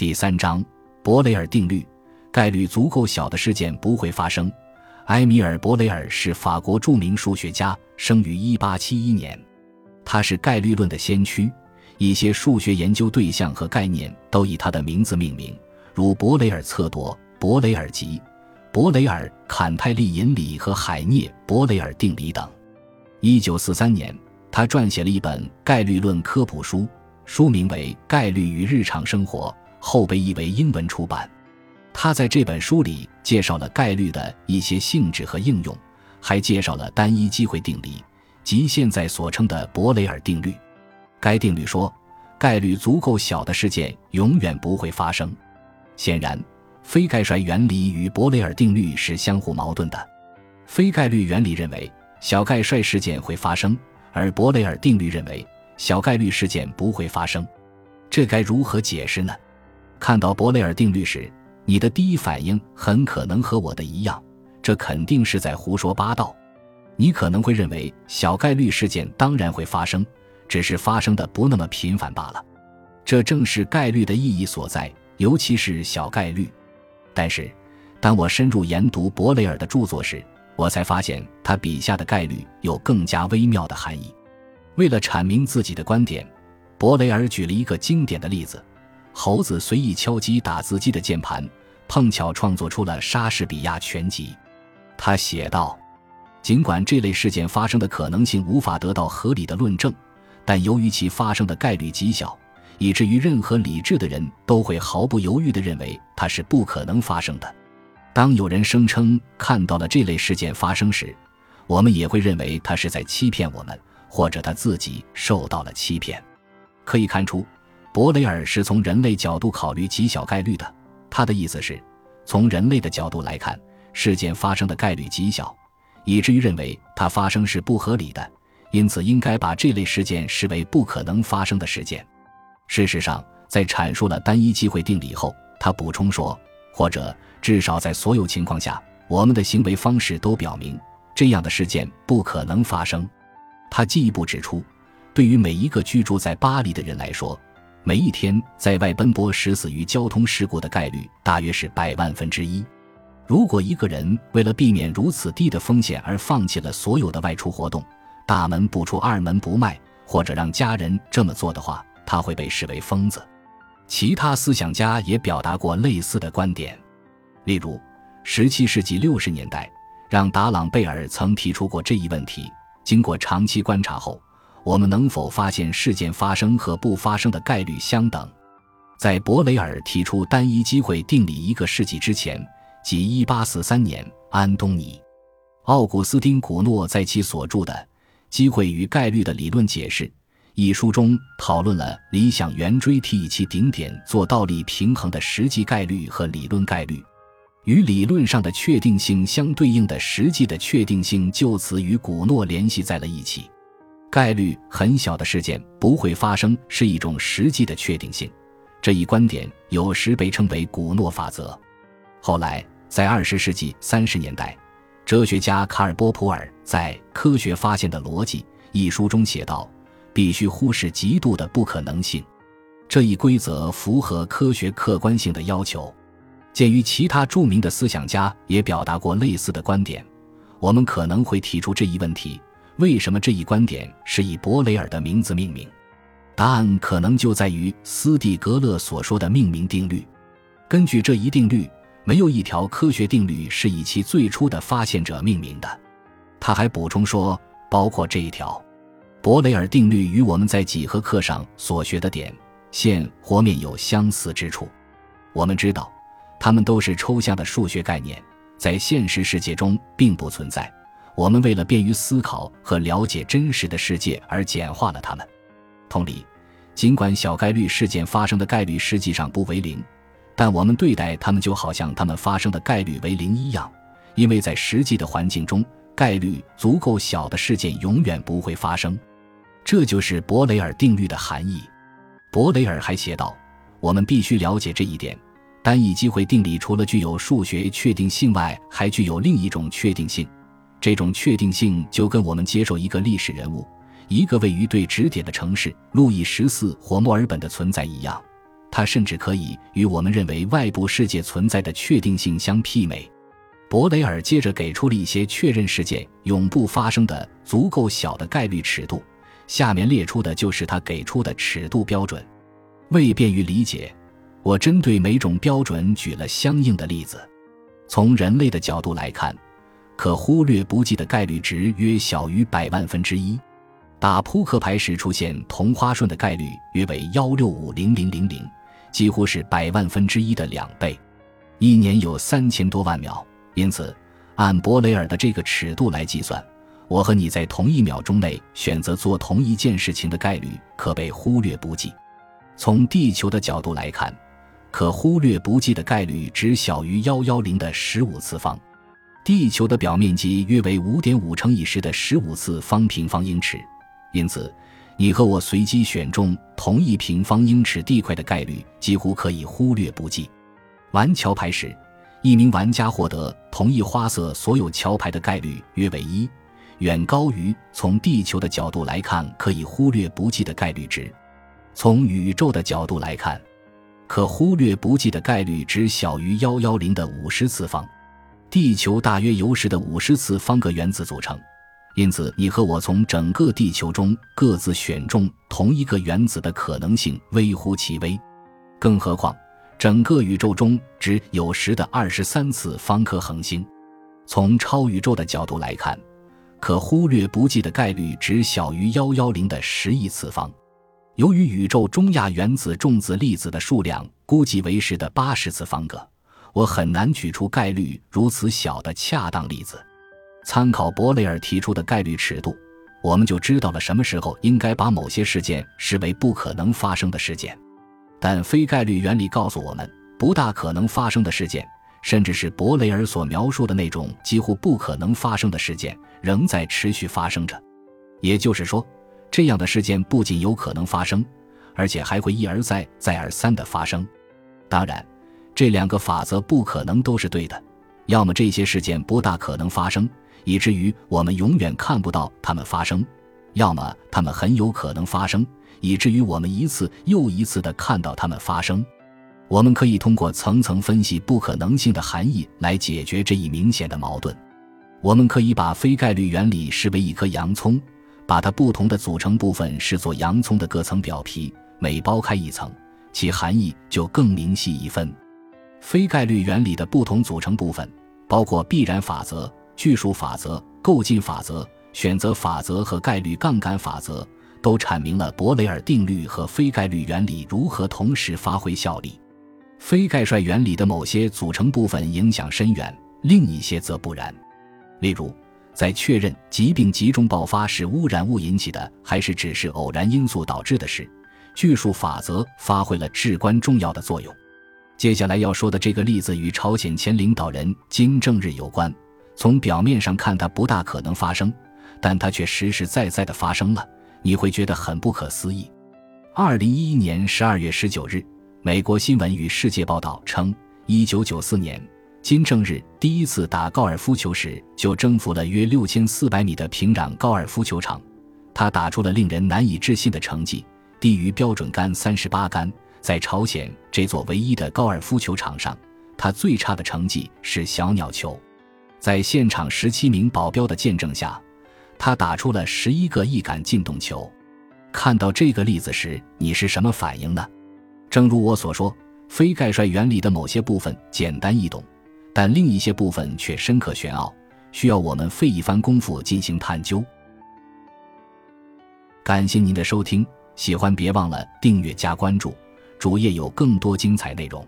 第三章，伯雷尔定律：概率足够小的事件不会发生。埃米尔·伯雷尔是法国著名数学家，生于1871年。他是概率论的先驱，一些数学研究对象和概念都以他的名字命名，如伯雷尔测度、伯雷尔集、伯雷尔坎泰利引理和海涅伯雷尔定理等。1943年，他撰写了一本概率论科普书，书名为《概率与日常生活》，后被译为英文出版。他在这本书里介绍了概率的一些性质和应用，还介绍了单一机会定理，即现在所称的伯雷尔定律。该定律说，概率足够小的事件永远不会发生。显然，非概率原理与伯雷尔定律是相互矛盾的。非概率原理认为小概率事件会发生，而伯雷尔定律认为小概率事件不会发生。这该如何解释呢？看到伯雷尔定律时，你的第一反应很可能和我的一样，这肯定是在胡说八道。你可能会认为小概率事件当然会发生，只是发生的不那么频繁罢了。这正是概率的意义所在，尤其是小概率。但是，当我深入研读伯雷尔的著作时，我才发现他笔下的概率有更加微妙的含义。为了阐明自己的观点，伯雷尔举了一个经典的例子。猴子随意敲击打字机的键盘，碰巧创作出了莎士比亚全集。他写道：“尽管这类事件发生的可能性无法得到合理的论证，但由于其发生的概率极小，以至于任何理智的人都会毫不犹豫地认为它是不可能发生的。当有人声称看到了这类事件发生时，我们也会认为他是在欺骗我们，或者他自己受到了欺骗。可以看出。”伯雷尔是从人类角度考虑极小概率的。他的意思是，从人类的角度来看，事件发生的概率极小，以至于认为它发生是不合理的，因此应该把这类事件视为不可能发生的事件。事实上，在阐述了单一机会定理后，他补充说，或者至少在所有情况下，我们的行为方式都表明这样的事件不可能发生。他进一步指出，对于每一个居住在巴黎的人来说，每一天在外奔波时死于交通事故的概率大约是百万分之一。如果一个人为了避免如此低的风险而放弃了所有的外出活动，大门不出二门不迈，或者让家人这么做的话，他会被视为疯子。其他思想家也表达过类似的观点，例如17世纪60年代，让·达朗贝尔曾提出过这一问题。经过长期观察后。我们能否发现事件发生和不发生的概率相等？在伯雷尔提出单一机会定理一个世纪之前，即1843年，安东尼·奥古斯丁·古诺在其所著的《机会与概率的理论解释》一书中讨论了理想圆锥体以其顶点做倒立平衡的实际概率和理论概率，与理论上的确定性相对应的实际的确定性，就此与古诺联系在了一起。概率很小的事件不会发生是一种实际的确定性，这一观点有时被称为古诺法则。后来，在二十世纪三十年代，哲学家卡尔波普尔在《科学发现的逻辑》一书中写道：“必须忽视极度的不可能性。”这一规则符合科学客观性的要求。鉴于其他著名的思想家也表达过类似的观点，我们可能会提出这一问题。为什么这一观点是以伯雷尔的名字命名？答案可能就在于斯蒂格勒所说的命名定律。根据这一定律，没有一条科学定律是以其最初的发现者命名的。他还补充说，包括这一条，伯雷尔定律与我们在几何课上所学的点、线或面有相似之处。我们知道，它们都是抽象的数学概念，在现实世界中并不存在。我们为了便于思考和了解真实的世界而简化了它们。同理，尽管小概率事件发生的概率实际上不为零，但我们对待它们就好像它们发生的概率为零一样，因为在实际的环境中，概率足够小的事件永远不会发生。这就是博雷尔定律的含义。博雷尔还写道：“我们必须了解这一点：单一机会定理除了具有数学确定性外，还具有另一种确定性。”这种确定性就跟我们接受一个历史人物、一个位于对指点的城市路易十四或墨尔本的存在一样，它甚至可以与我们认为外部世界存在的确定性相媲美。博雷尔接着给出了一些确认事件永不发生的足够小的概率尺度，下面列出的就是他给出的尺度标准。为便于理解，我针对每种标准举了相应的例子。从人类的角度来看，可忽略不计的概率值约小于百万分之一。打扑克牌时出现同花顺的概率约为幺六五零零零零，几乎是百万分之一的两倍。一年有三千多万秒。因此，按博雷尔的这个尺度来计算，我和你在同一秒钟内选择做同一件事情的概率可被忽略不计。从地球的角度来看，可忽略不计的概率只小于幺幺零的十五次方。地球的表面积约为五点五乘以十的十五次方平方英尺，因此，你和我随机选中同一平方英尺地块的概率几乎可以忽略不计。玩桥牌时。一名玩家获得同一花色所有桥牌的概率约为一，远高于从地球的角度来看可以忽略不计的概率值。从宇宙的角度来看，可忽略不计的概率值小于幺幺零的五十次方。地球大约由十的五十次方个原子组成，因此你和我从整个地球中各自选中同一个原子的可能性微乎其微。更何况。整个宇宙中只有十的二十三次方颗恒星，从超宇宙的角度来看，可忽略不计的概率只小于幺幺零的十亿次方。由于宇宙中亚原子重子粒子的数量估计为十的八十次方个，我很难举出概率如此小的恰当例子。参考博雷尔提出的概率尺度，我们就知道了什么时候应该把某些事件视为不可能发生的事件。但非概率原理告诉我们，不大可能发生的事件，甚至是博雷尔所描述的那种几乎不可能发生的事件，仍在持续发生着。也就是说，这样的事件不仅有可能发生，而且还会一而再、再而三的发生。当然，这两个法则不可能都是对的。要么这些事件不大可能发生，以至于我们永远看不到它们发生；要么它们很有可能发生。以至于我们一次又一次地看到它们发生。我们可以通过层层分析不可能性的含义来解决这一明显的矛盾。我们可以把非概率原理视为一颗洋葱，把它不同的组成部分视作洋葱的各层表皮，每剥开一层，其含义就更明细一分。非概率原理的不同组成部分包括必然法则、巨数法则、构进法则、选择法则和概率杠杆法则。都阐明了博雷尔定律和非概率原理如何同时发挥效力。非概率原理的某些组成部分影响深远，另一些则不然。例如，在确认疾病集中爆发是污染物引起的，还是只是偶然因素导致的时，巨数法则发挥了至关重要的作用。接下来要说的这个例子与朝鲜前领导人金正日有关。从表面上看，它不大可能发生，但它却实实在在地发生了。你会觉得很不可思议。二零一一年十二月十九日，美国新闻与世界报道称，一九九四年金正日第一次打高尔夫球时就征服了约六千四百米的平壤高尔夫球场。他打出了令人难以置信的成绩，低于标准杆三十八杆。在朝鲜这座唯一的高尔夫球场上，他最差的成绩是小鸟球。在现场十七名保镖的见证下。他打出了十一个一杆进洞球。看到这个例子时，你是什么反应呢？正如我所说，非概率原理的某些部分简单易懂，但另一些部分却深刻玄奥，需要我们费一番功夫进行探究。感谢您的收听，喜欢别忘了订阅加关注，主页有更多精彩内容。